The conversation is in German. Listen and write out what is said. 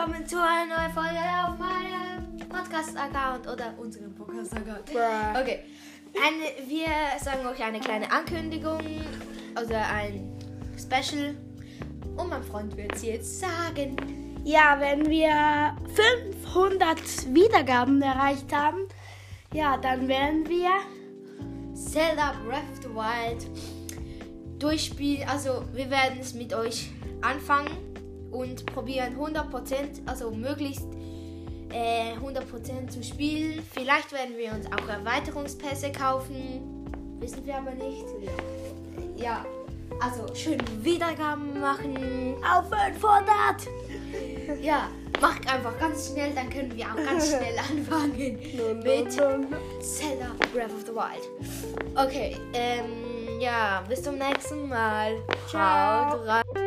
willkommen zu einer neuen Folge auf meinem Podcast-Account oder unserem Podcast-Account. Okay, eine, wir sagen euch eine kleine Ankündigung oder ein Special. Und mein Freund wird es jetzt sagen. Ja, wenn wir 500 Wiedergaben erreicht haben, ja, dann werden wir Zelda Breath of the Wild durchspielen. Also wir werden es mit euch anfangen und probieren 100%, also möglichst äh, 100% zu spielen. Vielleicht werden wir uns auch Erweiterungspässe kaufen. Wissen wir aber nicht. Ja, also schön Wiedergaben machen. auf 500. Ja, macht einfach ganz schnell, dann können wir auch ganz schnell anfangen mit Zelda Breath of the Wild. Okay, ähm, ja, bis zum nächsten Mal. Ciao. Haut rein.